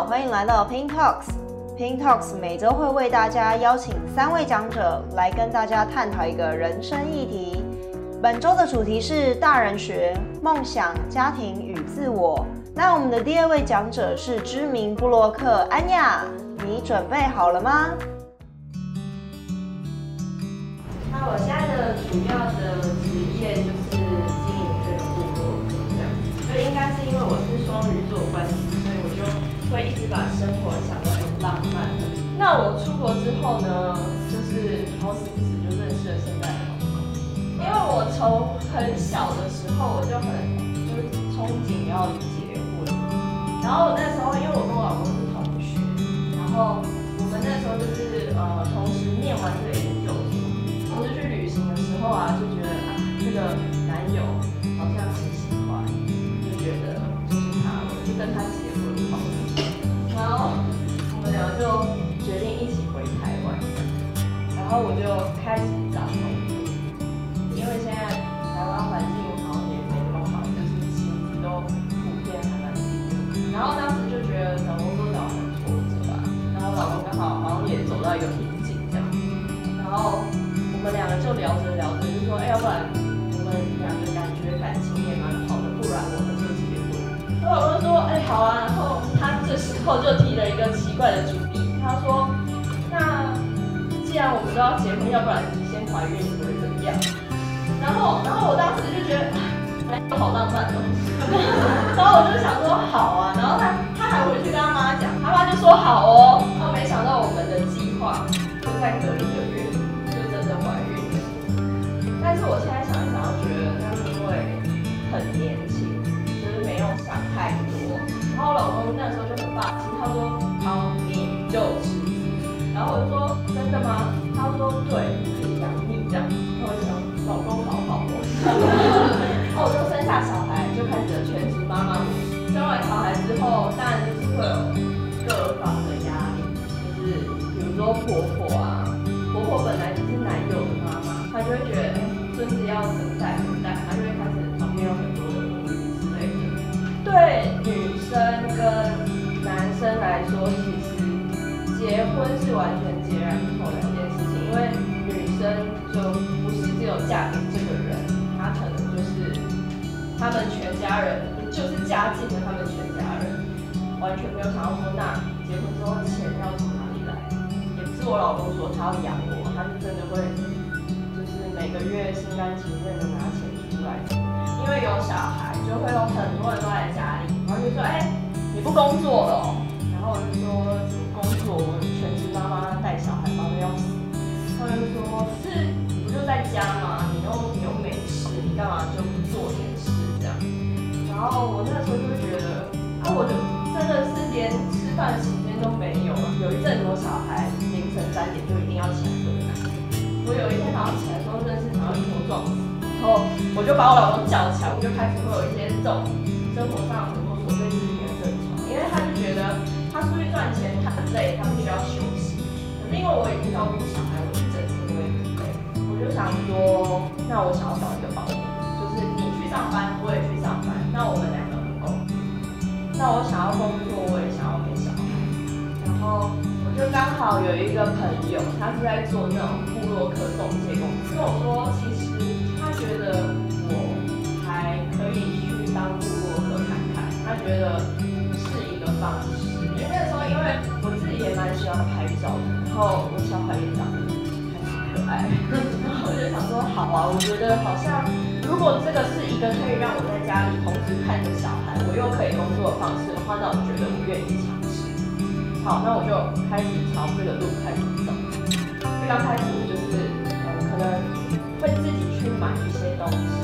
欢迎来到 Pink Talks。Pink Talks 每周会为大家邀请三位讲者来跟大家探讨一个人生议题。本周的主题是大人学、梦想、家庭与自我。那我们的第二位讲者是知名部落客安雅，你准备好了吗？那我现在的主要的把生活想得很浪漫。那我出国之后呢，就是好死不死就认识了现在的老公。因为我从很小的时候我就很就是憧憬要结婚。然后那时候因为我跟我老公是同学，然后我们那时候就是呃同时念完这个我就开始找工作，因为现在台湾环境好像也没那么好，就是薪资都普遍还蛮低的。然后当时就觉得找工作找很挫折吧，然后老公刚好好像也走到一个瓶颈这样，然后我们两个就聊着聊着就说，哎，要不然我们两个感觉感情也蛮好的，不然我们就结婚。我老公说，哎，好啊，然后他。这时候就提了一个奇怪的主意，他说：“既然我们都要结婚，要不然你先怀孕，你会怎么样？”然后，然后我当时就觉得，哎，好浪漫哦。然后我就想说，好啊。然后他他还回去跟他妈讲，他妈就说好哦。然后没想到我们的计划就在隔一个月对，可以养你这样。然后想，老公好好哦。然后我就生下小孩，就开始了全职妈妈。生完小孩之后，当然就是会有各方的压力，就是比如说婆婆啊，婆婆本来就是男友的妈妈，她就会觉得哎，孙子要等待等待，她就会开始旁边有很多的顾虑之类的。对女生跟男生来说，其实结婚是完全截然不家境的他们全家人，完全没有想到说，那结婚之后钱要从哪里来？也不是我老公说他要养我，他是真的会，就是每个月心甘情愿的拿钱出来，因为有小孩，就会有很多人都在家里，然后就说，哎、你不工作了，然后我就说工作？我我就把我老公叫起来，我就开始会有一些这种生活上很多琐碎事情。因为他就觉得他出去赚钱，他很累，他不需要休息。可是因为我已经照顾小孩，我是整天会很累。我就想说，那我想要找一个保姆，就是你去上班，我也去上班，那我们两个很公平。那我想要工作，我也想要给小孩。然后我就刚好有一个朋友，他是在做那种部落客中介公司，跟我说，其实他觉得我还可以去当部落客看看，他觉得是一个。方式，因为那时候因为我自己也蛮喜欢拍照的，然后我小孩也长得还挺可爱，然后我就想说好啊，我觉得好像如果这个是一个可以让我在家里同时看着小孩，我又可以工作的方式的话，那我觉得我愿意尝试。好，那我就开始朝这个路开始走。刚开始我就是呃可能会自己去买一些东西，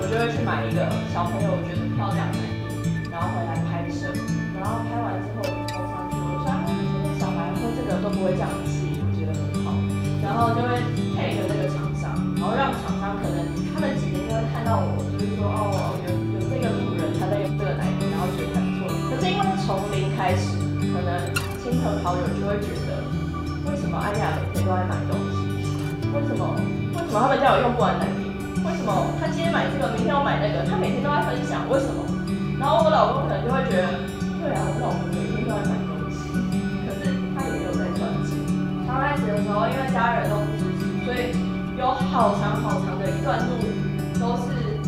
我就会去买一个小朋友我觉得漂亮的奶瓶，然后回来拍摄。然后拍完之后就 po 上去，我说啊，今天小孩喝这个都不会胀气，我觉得很好。然后就会配合那个厂商，然后让厂商可能他们几天就会看到我，就是说哦，有有这个路人他在用这个奶瓶，然后觉得还不错。可是因为从零开始，可能亲朋好友就会觉得，为什么安雅每天都在买东西？为什么为什么他们家有用不完奶瓶？为什么他今天买这个，明天要买那个？他每天都在分享，为什么？然后我老公可能就会觉得。对啊，我老公每天都在买东西，可是他也没有在赚钱？刚开始的时候，因为家人都不支持，所以有好长好长的一段路都是，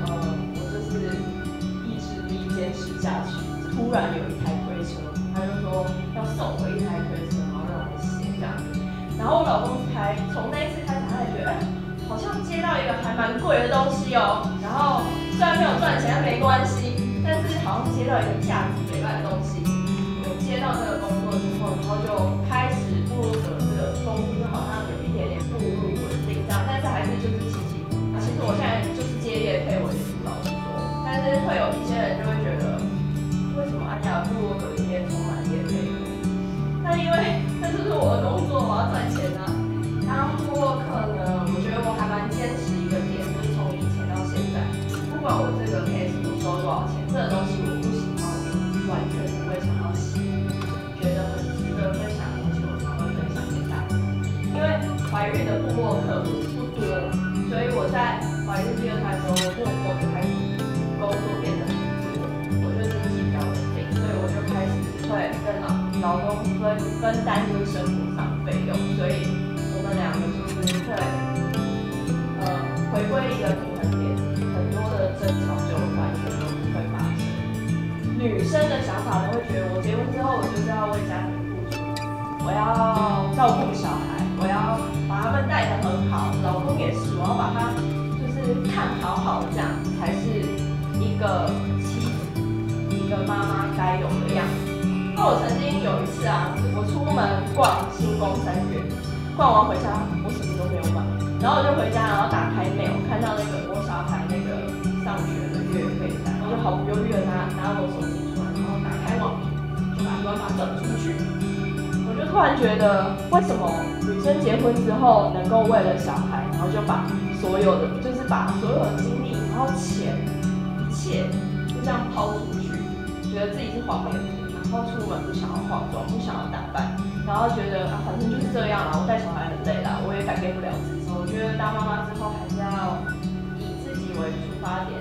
呃，我就是意志力坚持下去。突然有一台推车，他就说要送我一台推车，然后让我写这样。然后我老公才从那次，好像接到一个还蛮贵的东西哦。然后虽然没有赚钱，但没关系。但是好像接到一个价值连贯的东西，有接到这个工作之后，然后就开始步入这个公司，就好像有一点点步入稳定这样，但是还是就是起起伏伏。其实我现在就是接业配，我也是老实说，但是会有一些人就会觉得，为什么安雅布鲁格里面充满业配？那因为 这就是我的工作，我要赚钱钱。这个东西我不喜欢，我完全不会想要洗。觉得很值得分享的东西，我才会分享给大家。因为怀孕的部落客不多，所以我在怀孕第二胎的时候，我就我就开始工作变得很多，我觉得自己比较稳定，所以我就开始会跟老老公分分担就是生活上的费用，所以我们两个就是会呃回归一个平衡点，很多的争吵想法都会觉得，我结婚之后，我就是要为家庭付出，我要照顾小孩，我要把他们带得很好。老公也是，我要把他就是看好好，这样才是一个妻子、一个妈妈该有的样子。那我曾经有一次啊，我出门逛新光三月，逛完回家，我什么都没有买，然后我就回家，然后打开 mail，看到那个我小孩那个上学的月费单，我就毫不犹豫的拿拿我手机。办法转出去，我就突然觉得，为什么女生结婚之后能够为了小孩，然后就把所有的，就是把所有的精力，然后钱，一切就这样抛出去，觉得自己是黄脸婆，然后出门不想要化妆，不想要打扮，然后觉得啊，反正就是这样啦，我带小孩很累啦，我也改变不了自己。我觉得当妈妈之后还是要以自己为出发点